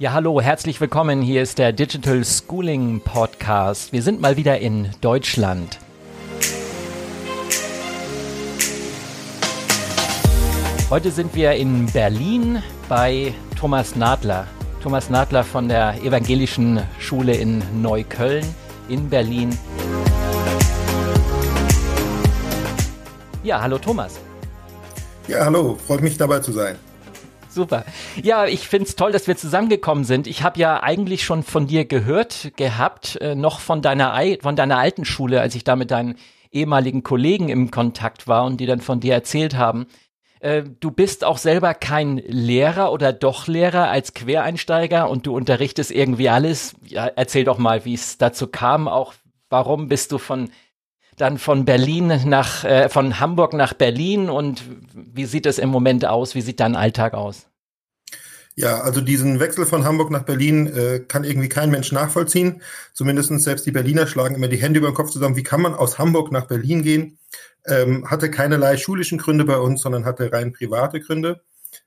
Ja, hallo, herzlich willkommen. Hier ist der Digital Schooling Podcast. Wir sind mal wieder in Deutschland. Heute sind wir in Berlin bei Thomas Nadler. Thomas Nadler von der Evangelischen Schule in Neukölln in Berlin. Ja, hallo Thomas. Ja, hallo, freut mich dabei zu sein. Super. Ja, ich find's toll, dass wir zusammengekommen sind. Ich habe ja eigentlich schon von dir gehört gehabt, äh, noch von deiner, von deiner alten Schule, als ich da mit deinen ehemaligen Kollegen im Kontakt war und die dann von dir erzählt haben. Äh, du bist auch selber kein Lehrer oder doch Lehrer als Quereinsteiger und du unterrichtest irgendwie alles. Ja, erzähl doch mal, wie es dazu kam, auch warum bist du von dann von Berlin nach, äh, von Hamburg nach Berlin und wie sieht es im Moment aus? Wie sieht dein Alltag aus? Ja, also diesen Wechsel von Hamburg nach Berlin äh, kann irgendwie kein Mensch nachvollziehen. Zumindest selbst die Berliner schlagen immer die Hände über den Kopf zusammen. Wie kann man aus Hamburg nach Berlin gehen? Ähm, hatte keinerlei schulischen Gründe bei uns, sondern hatte rein private Gründe.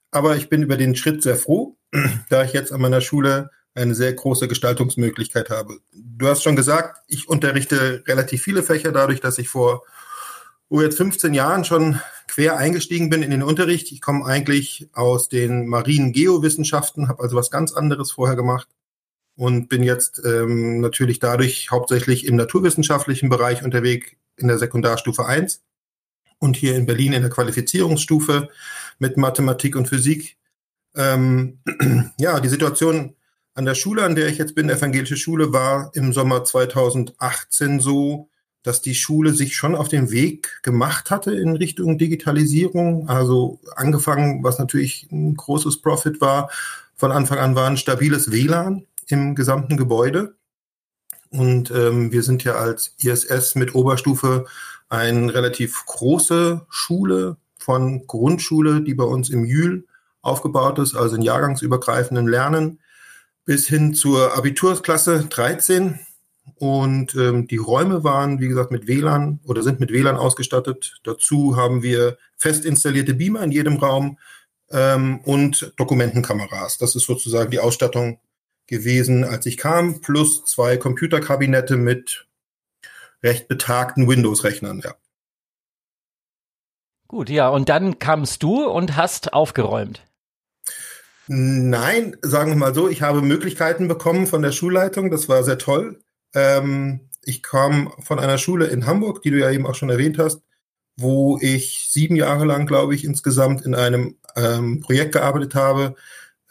Aber ich bin über den Schritt sehr froh, da ich jetzt an meiner Schule eine sehr große Gestaltungsmöglichkeit habe. Du hast schon gesagt, ich unterrichte relativ viele Fächer dadurch, dass ich vor oh, jetzt 15 Jahren schon quer eingestiegen bin in den Unterricht. Ich komme eigentlich aus den marinen Geowissenschaften, habe also was ganz anderes vorher gemacht und bin jetzt ähm, natürlich dadurch hauptsächlich im naturwissenschaftlichen Bereich unterwegs in der Sekundarstufe 1 und hier in Berlin in der Qualifizierungsstufe mit Mathematik und Physik. Ähm, ja, die Situation an der Schule, an der ich jetzt bin, evangelische Schule, war im Sommer 2018 so, dass die Schule sich schon auf den Weg gemacht hatte in Richtung Digitalisierung. Also angefangen, was natürlich ein großes Profit war. Von Anfang an war ein stabiles WLAN im gesamten Gebäude. Und ähm, wir sind ja als ISS mit Oberstufe eine relativ große Schule von Grundschule, die bei uns im Jühl aufgebaut ist, also in jahrgangsübergreifenden Lernen bis hin zur Abitursklasse 13. Und ähm, die Räume waren, wie gesagt, mit WLAN oder sind mit WLAN ausgestattet. Dazu haben wir fest installierte Beamer in jedem Raum ähm, und Dokumentenkameras. Das ist sozusagen die Ausstattung gewesen, als ich kam, plus zwei Computerkabinette mit recht betagten Windows-Rechnern, ja. Gut, ja, und dann kamst du und hast aufgeräumt. Nein, sagen wir mal so, ich habe Möglichkeiten bekommen von der Schulleitung, das war sehr toll. Ähm, ich kam von einer Schule in Hamburg, die du ja eben auch schon erwähnt hast, wo ich sieben Jahre lang, glaube ich, insgesamt in einem ähm, Projekt gearbeitet habe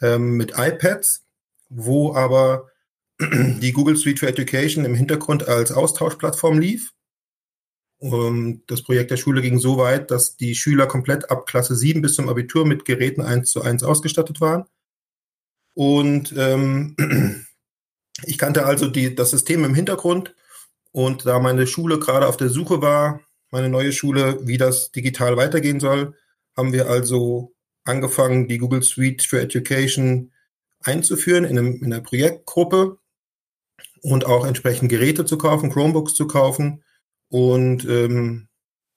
ähm, mit iPads, wo aber die Google Suite for Education im Hintergrund als Austauschplattform lief. Und das Projekt der Schule ging so weit, dass die Schüler komplett ab Klasse 7 bis zum Abitur mit Geräten 1 zu 1 ausgestattet waren. Und ähm, ich kannte also die, das System im Hintergrund. Und da meine Schule gerade auf der Suche war, meine neue Schule, wie das digital weitergehen soll, haben wir also angefangen, die Google Suite for Education einzuführen in, einem, in einer Projektgruppe und auch entsprechend Geräte zu kaufen, Chromebooks zu kaufen und ähm,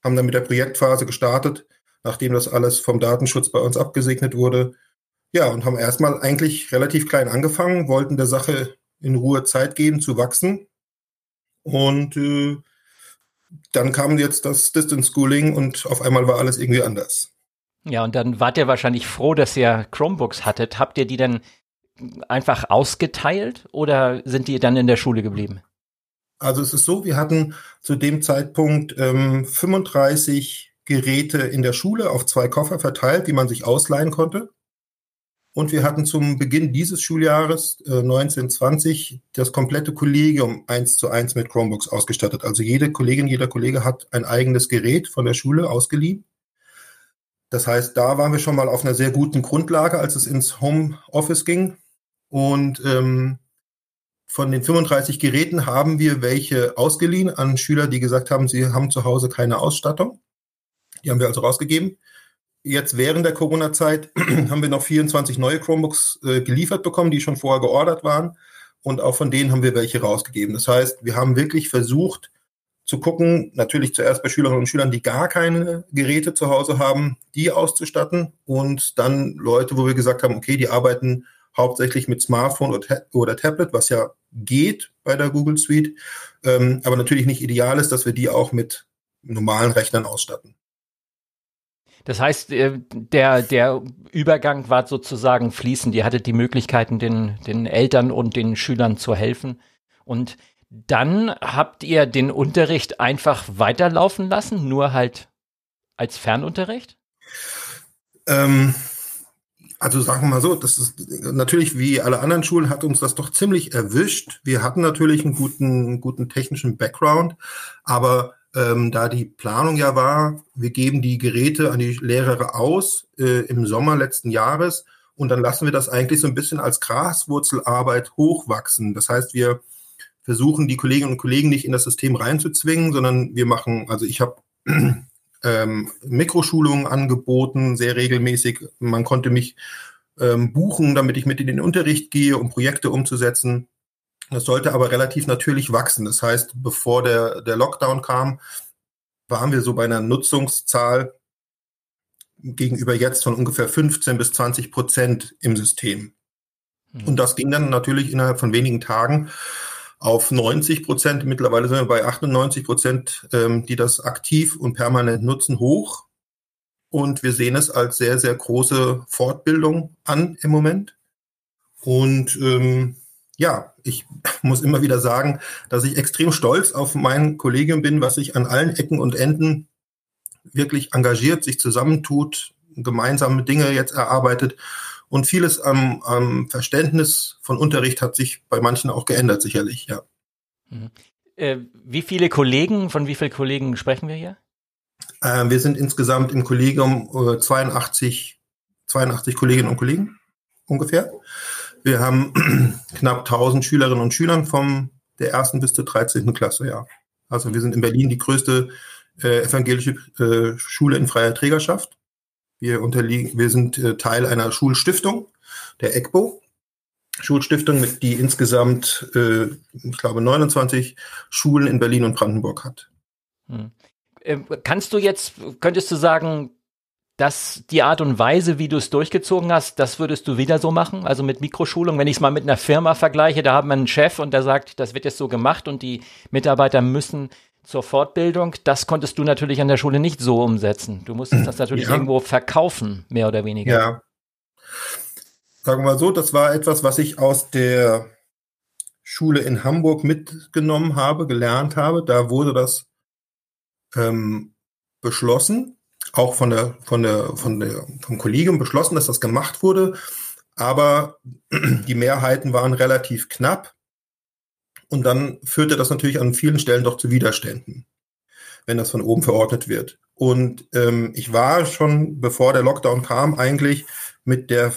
haben dann mit der Projektphase gestartet, nachdem das alles vom Datenschutz bei uns abgesegnet wurde. Ja, und haben erstmal eigentlich relativ klein angefangen, wollten der Sache in Ruhe Zeit geben zu wachsen. Und äh, dann kam jetzt das Distance Schooling und auf einmal war alles irgendwie anders. Ja, und dann wart ihr wahrscheinlich froh, dass ihr Chromebooks hattet. Habt ihr die dann einfach ausgeteilt oder sind die dann in der Schule geblieben? Also es ist so, wir hatten zu dem Zeitpunkt ähm, 35 Geräte in der Schule auf zwei Koffer verteilt, die man sich ausleihen konnte. Und wir hatten zum Beginn dieses Schuljahres äh, 1920 das komplette Kollegium eins zu eins mit Chromebooks ausgestattet. Also jede Kollegin, jeder Kollege hat ein eigenes Gerät von der Schule ausgeliehen. Das heißt, da waren wir schon mal auf einer sehr guten Grundlage, als es ins Homeoffice ging. Und ähm, von den 35 Geräten haben wir welche ausgeliehen an Schüler, die gesagt haben, sie haben zu Hause keine Ausstattung. Die haben wir also rausgegeben. Jetzt während der Corona-Zeit haben wir noch 24 neue Chromebooks äh, geliefert bekommen, die schon vorher geordert waren. Und auch von denen haben wir welche rausgegeben. Das heißt, wir haben wirklich versucht zu gucken, natürlich zuerst bei Schülerinnen und Schülern, die gar keine Geräte zu Hause haben, die auszustatten. Und dann Leute, wo wir gesagt haben, okay, die arbeiten hauptsächlich mit Smartphone oder, oder Tablet, was ja geht bei der Google Suite, ähm, aber natürlich nicht ideal ist, dass wir die auch mit normalen Rechnern ausstatten. Das heißt, äh, der, der Übergang war sozusagen fließend. Ihr hattet die Möglichkeiten, den, den Eltern und den Schülern zu helfen. Und dann habt ihr den Unterricht einfach weiterlaufen lassen, nur halt als Fernunterricht? Ähm, also sagen wir mal so, das ist natürlich wie alle anderen Schulen hat uns das doch ziemlich erwischt. Wir hatten natürlich einen guten, guten technischen Background, aber ähm, da die Planung ja war, wir geben die Geräte an die Lehrer aus äh, im Sommer letzten Jahres und dann lassen wir das eigentlich so ein bisschen als Graswurzelarbeit hochwachsen. Das heißt, wir versuchen die Kolleginnen und Kollegen nicht in das System reinzuzwingen, sondern wir machen, also ich habe ähm, Mikroschulungen angeboten, sehr regelmäßig. Man konnte mich ähm, buchen, damit ich mit in den Unterricht gehe, um Projekte umzusetzen. Das sollte aber relativ natürlich wachsen. Das heißt, bevor der, der Lockdown kam, waren wir so bei einer Nutzungszahl gegenüber jetzt von ungefähr 15 bis 20 Prozent im System. Mhm. Und das ging dann natürlich innerhalb von wenigen Tagen auf 90 Prozent. Mittlerweile sind wir bei 98 Prozent, ähm, die das aktiv und permanent nutzen, hoch. Und wir sehen es als sehr, sehr große Fortbildung an im Moment. Und ähm, ja, ich muss immer wieder sagen, dass ich extrem stolz auf mein Kollegium bin, was sich an allen Ecken und Enden wirklich engagiert, sich zusammentut, gemeinsame Dinge jetzt erarbeitet. Und vieles am, am Verständnis von Unterricht hat sich bei manchen auch geändert, sicherlich, ja. Mhm. Äh, wie viele Kollegen, von wie vielen Kollegen sprechen wir hier? Äh, wir sind insgesamt im Kollegium äh, 82, 82 Kolleginnen und Kollegen ungefähr. Wir haben knapp 1000 Schülerinnen und Schülern vom der ersten bis zur 13. Klasse, ja. Also wir sind in Berlin die größte äh, evangelische äh, Schule in freier Trägerschaft. Wir unterliegen, wir sind äh, Teil einer Schulstiftung, der EGBO. Schulstiftung, die insgesamt, äh, ich glaube, 29 Schulen in Berlin und Brandenburg hat. Hm. Äh, kannst du jetzt, könntest du sagen, dass die Art und Weise, wie du es durchgezogen hast, das würdest du wieder so machen? Also mit Mikroschulung, wenn ich es mal mit einer Firma vergleiche, da haben wir einen Chef und der sagt, das wird jetzt so gemacht und die Mitarbeiter müssen zur Fortbildung. Das konntest du natürlich an der Schule nicht so umsetzen. Du musstest das natürlich ja. irgendwo verkaufen, mehr oder weniger. Ja. Sagen wir mal so, das war etwas, was ich aus der Schule in Hamburg mitgenommen habe, gelernt habe. Da wurde das ähm, beschlossen auch von der, von der, von der, vom Kollegium beschlossen, dass das gemacht wurde. Aber die Mehrheiten waren relativ knapp. Und dann führte das natürlich an vielen Stellen doch zu Widerständen, wenn das von oben verordnet wird. Und ähm, ich war schon, bevor der Lockdown kam, eigentlich mit der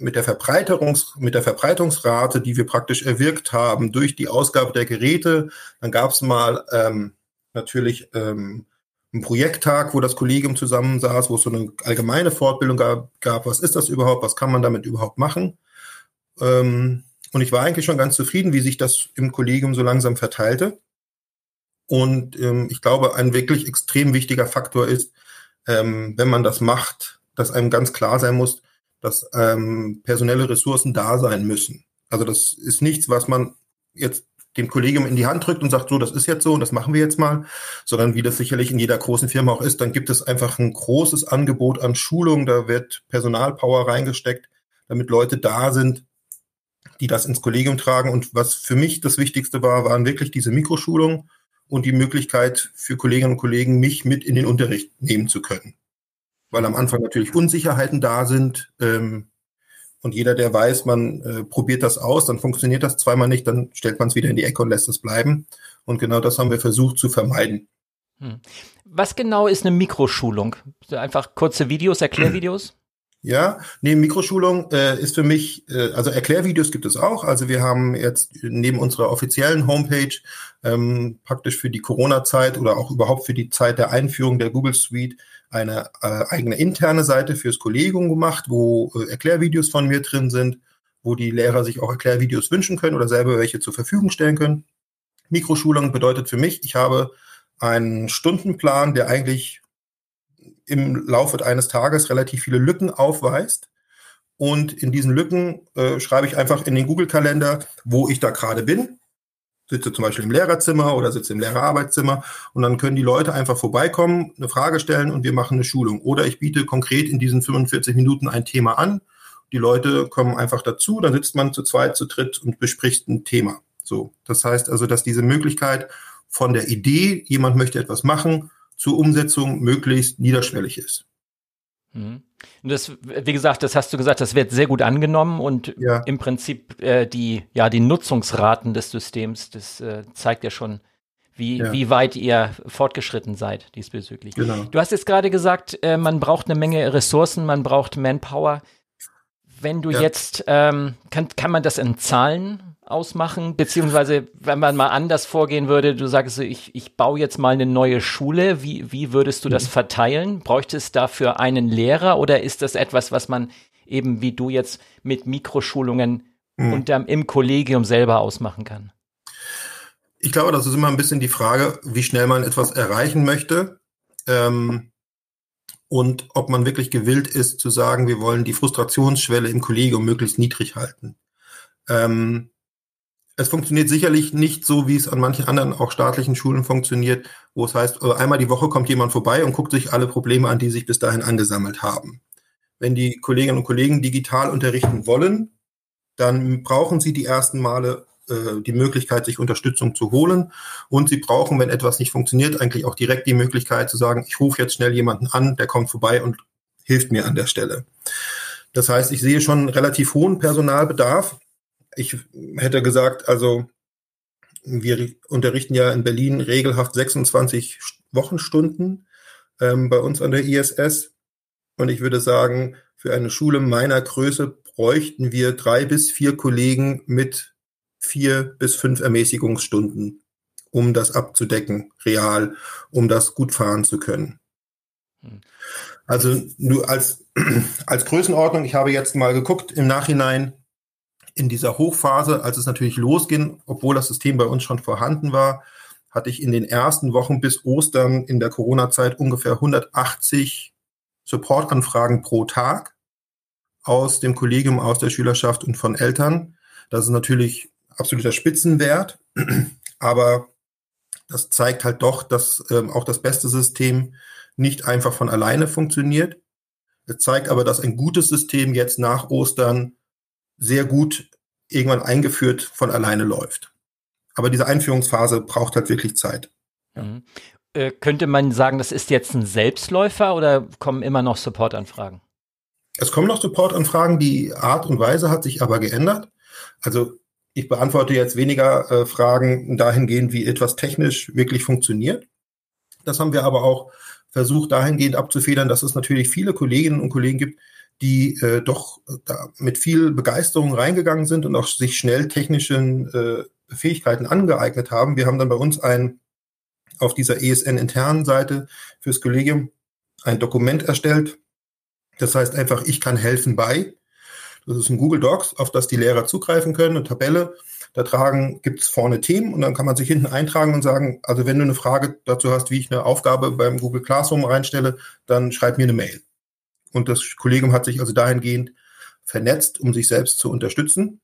mit der Verbreiterungs, mit der Verbreitungsrate, die wir praktisch erwirkt haben durch die Ausgabe der Geräte. Dann gab es mal ähm, natürlich ähm, einen Projekttag, wo das Kollegium zusammensaß, wo es so eine allgemeine Fortbildung gab, gab, was ist das überhaupt, was kann man damit überhaupt machen. Ähm, und ich war eigentlich schon ganz zufrieden, wie sich das im Kollegium so langsam verteilte. Und ähm, ich glaube, ein wirklich extrem wichtiger Faktor ist, ähm, wenn man das macht, dass einem ganz klar sein muss, dass ähm, personelle Ressourcen da sein müssen. Also das ist nichts, was man jetzt dem Kollegium in die Hand drückt und sagt, so, das ist jetzt so und das machen wir jetzt mal, sondern wie das sicherlich in jeder großen Firma auch ist, dann gibt es einfach ein großes Angebot an Schulung, da wird Personalpower reingesteckt, damit Leute da sind, die das ins Kollegium tragen. Und was für mich das Wichtigste war, waren wirklich diese Mikroschulungen und die Möglichkeit für Kolleginnen und Kollegen, mich mit in den Unterricht nehmen zu können. Weil am Anfang natürlich Unsicherheiten da sind. Ähm, und jeder, der weiß, man äh, probiert das aus, dann funktioniert das zweimal nicht, dann stellt man es wieder in die Ecke und lässt es bleiben. Und genau das haben wir versucht zu vermeiden. Hm. Was genau ist eine Mikroschulung? Einfach kurze Videos, Erklärvideos? Ja, nee, Mikroschulung äh, ist für mich, äh, also Erklärvideos gibt es auch. Also wir haben jetzt neben unserer offiziellen Homepage ähm, praktisch für die Corona-Zeit oder auch überhaupt für die Zeit der Einführung der Google Suite eine äh, eigene interne Seite fürs Kollegium gemacht, wo äh, Erklärvideos von mir drin sind, wo die Lehrer sich auch Erklärvideos wünschen können oder selber welche zur Verfügung stellen können. Mikroschulung bedeutet für mich, ich habe einen Stundenplan, der eigentlich im Laufe eines Tages relativ viele Lücken aufweist Und in diesen Lücken äh, schreibe ich einfach in den Google-Kalender, wo ich da gerade bin. Sitze zum Beispiel im Lehrerzimmer oder sitze im Lehrerarbeitszimmer und dann können die Leute einfach vorbeikommen, eine Frage stellen und wir machen eine Schulung. Oder ich biete konkret in diesen 45 Minuten ein Thema an. Die Leute kommen einfach dazu, dann sitzt man zu zweit, zu dritt und bespricht ein Thema. So, das heißt also, dass diese Möglichkeit von der Idee, jemand möchte etwas machen, zur Umsetzung möglichst niederschwellig ist. Mhm. Und das, wie gesagt, das hast du gesagt, das wird sehr gut angenommen und ja. im Prinzip äh, die, ja, die Nutzungsraten des Systems, das äh, zeigt ja schon, wie, ja. wie weit ihr fortgeschritten seid diesbezüglich. Genau. Du hast jetzt gerade gesagt, äh, man braucht eine Menge Ressourcen, man braucht Manpower. Wenn du ja. jetzt, ähm, kann, kann man das in Zahlen ausmachen? Beziehungsweise, wenn man mal anders vorgehen würde, du sagst, ich, ich baue jetzt mal eine neue Schule, wie, wie würdest du das mhm. verteilen? Bräuchte es dafür einen Lehrer oder ist das etwas, was man eben wie du jetzt mit Mikroschulungen mhm. unterm, im Kollegium selber ausmachen kann? Ich glaube, das ist immer ein bisschen die Frage, wie schnell man etwas erreichen möchte. Ähm, und ob man wirklich gewillt ist zu sagen, wir wollen die Frustrationsschwelle im Kollegium möglichst niedrig halten. Ähm, es funktioniert sicherlich nicht so, wie es an manchen anderen auch staatlichen Schulen funktioniert, wo es heißt, äh, einmal die Woche kommt jemand vorbei und guckt sich alle Probleme an, die sich bis dahin angesammelt haben. Wenn die Kolleginnen und Kollegen digital unterrichten wollen, dann brauchen sie die ersten Male äh, die Möglichkeit, sich Unterstützung zu holen. Und sie brauchen, wenn etwas nicht funktioniert, eigentlich auch direkt die Möglichkeit zu sagen, ich rufe jetzt schnell jemanden an, der kommt vorbei und hilft mir an der Stelle. Das heißt, ich sehe schon relativ hohen Personalbedarf ich hätte gesagt, also wir unterrichten ja in Berlin regelhaft 26 Wochenstunden ähm, bei uns an der ISS. Und ich würde sagen, für eine Schule meiner Größe bräuchten wir drei bis vier Kollegen mit vier bis fünf Ermäßigungsstunden, um das abzudecken, real, um das gut fahren zu können. Hm. Also nur als, als Größenordnung, ich habe jetzt mal geguckt im Nachhinein, in dieser Hochphase, als es natürlich losging, obwohl das System bei uns schon vorhanden war, hatte ich in den ersten Wochen bis Ostern in der Corona-Zeit ungefähr 180 Supportanfragen pro Tag aus dem Kollegium, aus der Schülerschaft und von Eltern. Das ist natürlich absoluter Spitzenwert, aber das zeigt halt doch, dass ähm, auch das beste System nicht einfach von alleine funktioniert. Es zeigt aber, dass ein gutes System jetzt nach Ostern sehr gut irgendwann eingeführt von alleine läuft. Aber diese Einführungsphase braucht halt wirklich Zeit. Ja. Mhm. Äh, könnte man sagen, das ist jetzt ein Selbstläufer oder kommen immer noch Supportanfragen? Es kommen noch Supportanfragen, die Art und Weise hat sich aber geändert. Also ich beantworte jetzt weniger äh, Fragen dahingehend, wie etwas technisch wirklich funktioniert. Das haben wir aber auch versucht dahingehend abzufedern, dass es natürlich viele Kolleginnen und Kollegen gibt, die äh, doch da mit viel Begeisterung reingegangen sind und auch sich schnell technischen äh, Fähigkeiten angeeignet haben. Wir haben dann bei uns ein auf dieser ESN-internen Seite fürs Kollegium ein Dokument erstellt. Das heißt einfach, ich kann helfen bei. Das ist ein Google Docs, auf das die Lehrer zugreifen können, eine Tabelle. Da tragen, gibt es vorne Themen und dann kann man sich hinten eintragen und sagen, also wenn du eine Frage dazu hast, wie ich eine Aufgabe beim Google Classroom reinstelle, dann schreib mir eine Mail. Und das Kollegium hat sich also dahingehend vernetzt, um sich selbst zu unterstützen.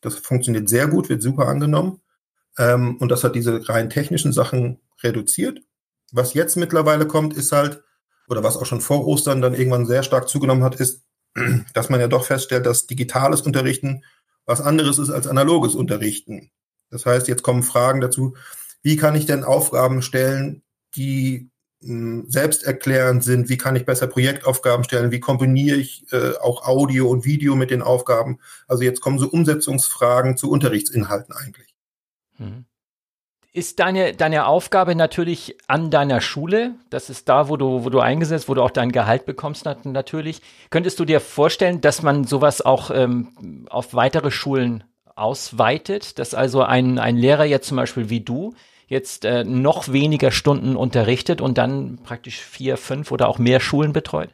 Das funktioniert sehr gut, wird super angenommen. Ähm, und das hat diese rein technischen Sachen reduziert. Was jetzt mittlerweile kommt, ist halt, oder was auch schon vor Ostern dann irgendwann sehr stark zugenommen hat, ist, dass man ja doch feststellt, dass digitales Unterrichten was anderes ist als analoges Unterrichten. Das heißt, jetzt kommen Fragen dazu, wie kann ich denn Aufgaben stellen, die selbsterklärend sind, wie kann ich besser Projektaufgaben stellen, wie kombiniere ich äh, auch Audio und Video mit den Aufgaben. Also jetzt kommen so Umsetzungsfragen zu Unterrichtsinhalten eigentlich. Mhm. Ist deine, deine Aufgabe natürlich an deiner Schule, das ist da, wo du, wo du eingesetzt, wo du auch dein Gehalt bekommst natürlich. Könntest du dir vorstellen, dass man sowas auch ähm, auf weitere Schulen ausweitet, dass also ein, ein Lehrer jetzt zum Beispiel wie du jetzt äh, noch weniger Stunden unterrichtet und dann praktisch vier, fünf oder auch mehr Schulen betreut?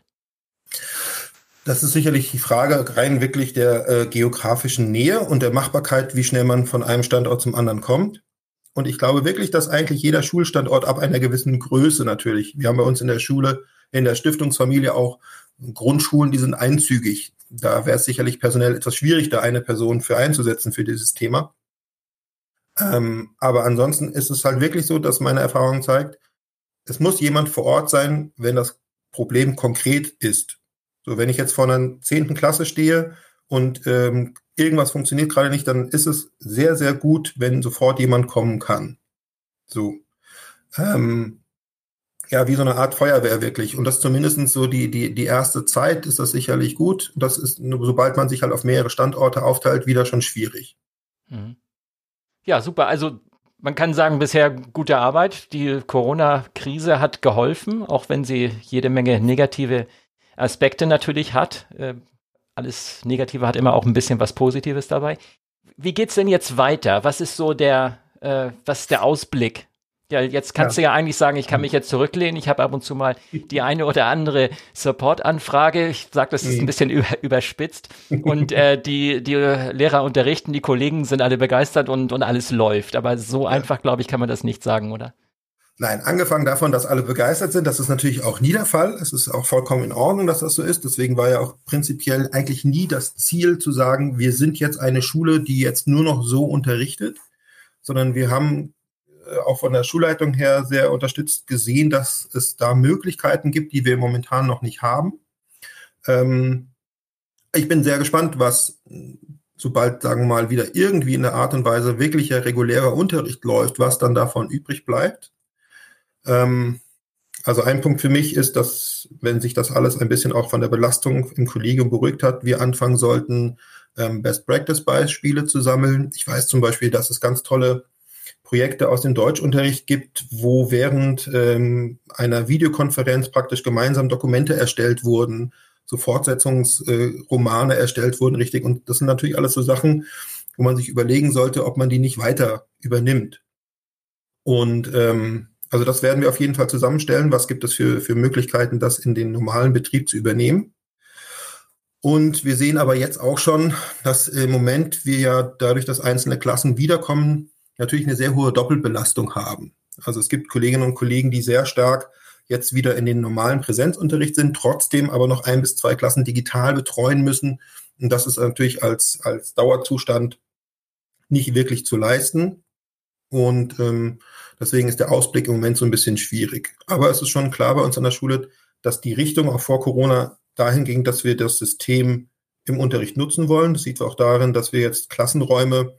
Das ist sicherlich die Frage rein wirklich der äh, geografischen Nähe und der Machbarkeit, wie schnell man von einem Standort zum anderen kommt. Und ich glaube wirklich, dass eigentlich jeder Schulstandort ab einer gewissen Größe natürlich, wir haben bei uns in der Schule in der Stiftungsfamilie auch Grundschulen, die sind einzügig. Da wäre es sicherlich personell etwas schwierig, da eine Person für einzusetzen für dieses Thema. Ähm, aber ansonsten ist es halt wirklich so, dass meine Erfahrung zeigt, es muss jemand vor Ort sein, wenn das Problem konkret ist. So, wenn ich jetzt vor einer zehnten Klasse stehe und ähm, irgendwas funktioniert gerade nicht, dann ist es sehr, sehr gut, wenn sofort jemand kommen kann. So. Ähm, ja, wie so eine Art Feuerwehr wirklich. Und das zumindest so die, die, die erste Zeit ist das sicherlich gut. Das ist, sobald man sich halt auf mehrere Standorte aufteilt, wieder schon schwierig. Mhm. Ja, super. Also man kann sagen, bisher gute Arbeit. Die Corona-Krise hat geholfen, auch wenn sie jede Menge negative Aspekte natürlich hat. Äh, alles Negative hat immer auch ein bisschen was Positives dabei. Wie geht's denn jetzt weiter? Was ist so der, äh, was ist der Ausblick? Ja, jetzt kannst ja. du ja eigentlich sagen, ich kann mich jetzt zurücklehnen. Ich habe ab und zu mal die eine oder andere Support-Anfrage. Ich sage, das ist ein bisschen über, überspitzt. Und äh, die, die Lehrer unterrichten, die Kollegen sind alle begeistert und, und alles läuft. Aber so ja. einfach, glaube ich, kann man das nicht sagen, oder? Nein, angefangen davon, dass alle begeistert sind, das ist natürlich auch nie der Fall. Es ist auch vollkommen in Ordnung, dass das so ist. Deswegen war ja auch prinzipiell eigentlich nie das Ziel zu sagen, wir sind jetzt eine Schule, die jetzt nur noch so unterrichtet, sondern wir haben auch von der Schulleitung her sehr unterstützt gesehen, dass es da Möglichkeiten gibt, die wir momentan noch nicht haben. Ähm, ich bin sehr gespannt, was sobald, sagen wir mal, wieder irgendwie in der Art und Weise wirklicher regulärer Unterricht läuft, was dann davon übrig bleibt. Ähm, also ein Punkt für mich ist, dass, wenn sich das alles ein bisschen auch von der Belastung im Kollegium beruhigt hat, wir anfangen sollten, ähm, Best-Practice-Beispiele zu sammeln. Ich weiß zum Beispiel, dass es ganz tolle Projekte aus dem Deutschunterricht gibt, wo während ähm, einer Videokonferenz praktisch gemeinsam Dokumente erstellt wurden, so Fortsetzungsromane äh, erstellt wurden, richtig. Und das sind natürlich alles so Sachen, wo man sich überlegen sollte, ob man die nicht weiter übernimmt. Und ähm, also das werden wir auf jeden Fall zusammenstellen. Was gibt es für, für Möglichkeiten, das in den normalen Betrieb zu übernehmen? Und wir sehen aber jetzt auch schon, dass im Moment wir ja dadurch, dass einzelne Klassen wiederkommen, natürlich eine sehr hohe Doppelbelastung haben. Also es gibt Kolleginnen und Kollegen, die sehr stark jetzt wieder in den normalen Präsenzunterricht sind, trotzdem aber noch ein bis zwei Klassen digital betreuen müssen. Und das ist natürlich als, als Dauerzustand nicht wirklich zu leisten. Und ähm, deswegen ist der Ausblick im Moment so ein bisschen schwierig. Aber es ist schon klar bei uns an der Schule, dass die Richtung auch vor Corona dahin ging, dass wir das System im Unterricht nutzen wollen. Das sieht man auch darin, dass wir jetzt Klassenräume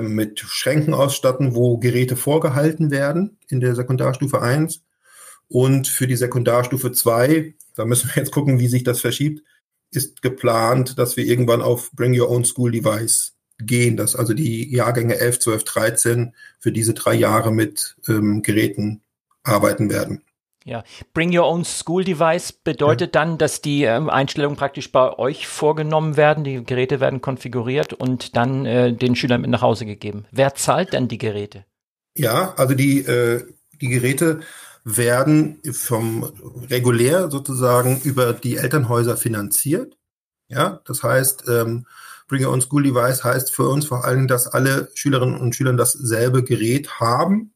mit Schränken ausstatten, wo Geräte vorgehalten werden in der Sekundarstufe 1. Und für die Sekundarstufe 2, da müssen wir jetzt gucken, wie sich das verschiebt, ist geplant, dass wir irgendwann auf Bring Your Own School Device gehen, dass also die Jahrgänge 11, 12, 13 für diese drei Jahre mit ähm, Geräten arbeiten werden. Ja, Bring Your Own School Device bedeutet ja. dann, dass die ähm, Einstellungen praktisch bei euch vorgenommen werden, die Geräte werden konfiguriert und dann äh, den Schülern mit nach Hause gegeben. Wer zahlt denn die Geräte? Ja, also die, äh, die Geräte werden vom regulär sozusagen über die Elternhäuser finanziert. Ja, das heißt, ähm, Bring Your Own School Device heißt für uns vor allem, dass alle Schülerinnen und Schüler dasselbe Gerät haben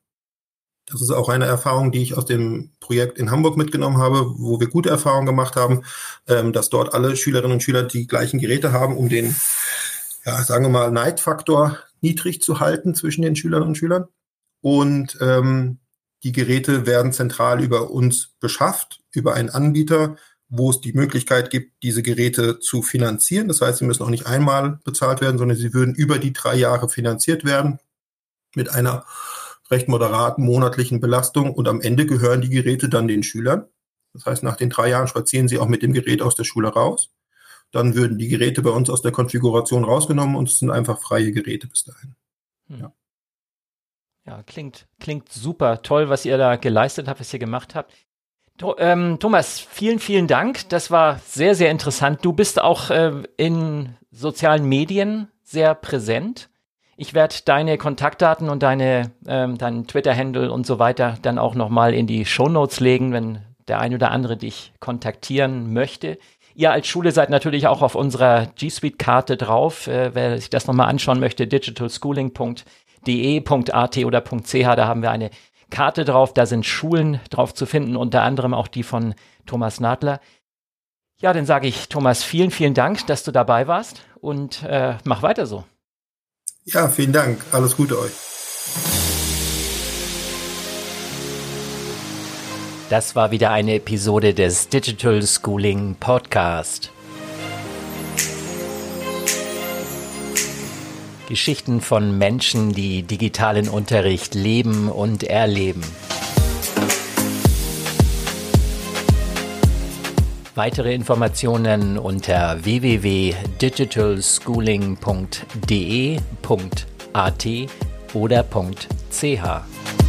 das ist auch eine Erfahrung, die ich aus dem Projekt in Hamburg mitgenommen habe, wo wir gute Erfahrungen gemacht haben, ähm, dass dort alle Schülerinnen und Schüler die gleichen Geräte haben, um den, ja, sagen wir mal, Neidfaktor niedrig zu halten zwischen den Schülerinnen und Schülern. Und ähm, die Geräte werden zentral über uns beschafft, über einen Anbieter, wo es die Möglichkeit gibt, diese Geräte zu finanzieren. Das heißt, sie müssen auch nicht einmal bezahlt werden, sondern sie würden über die drei Jahre finanziert werden mit einer recht moderaten monatlichen Belastung und am Ende gehören die Geräte dann den Schülern. Das heißt, nach den drei Jahren spazieren sie auch mit dem Gerät aus der Schule raus. Dann würden die Geräte bei uns aus der Konfiguration rausgenommen und es sind einfach freie Geräte bis dahin. Hm. Ja. ja, klingt, klingt super toll, was ihr da geleistet habt, was ihr gemacht habt. Ähm, Thomas, vielen, vielen Dank. Das war sehr, sehr interessant. Du bist auch äh, in sozialen Medien sehr präsent. Ich werde deine Kontaktdaten und deine, ähm, deinen Twitter-Handle und so weiter dann auch nochmal in die Shownotes legen, wenn der ein oder andere dich kontaktieren möchte. Ihr als Schule seid natürlich auch auf unserer G Suite-Karte drauf. Äh, wer sich das nochmal anschauen möchte, digitalschooling.de.at oder .ch, da haben wir eine Karte drauf. Da sind Schulen drauf zu finden, unter anderem auch die von Thomas Nadler. Ja, dann sage ich Thomas, vielen, vielen Dank, dass du dabei warst und äh, mach weiter so. Ja, vielen Dank. Alles Gute euch. Das war wieder eine Episode des Digital Schooling Podcast. Geschichten von Menschen, die digitalen Unterricht leben und erleben. Weitere Informationen unter www.digitalschooling.de.at oder .ch.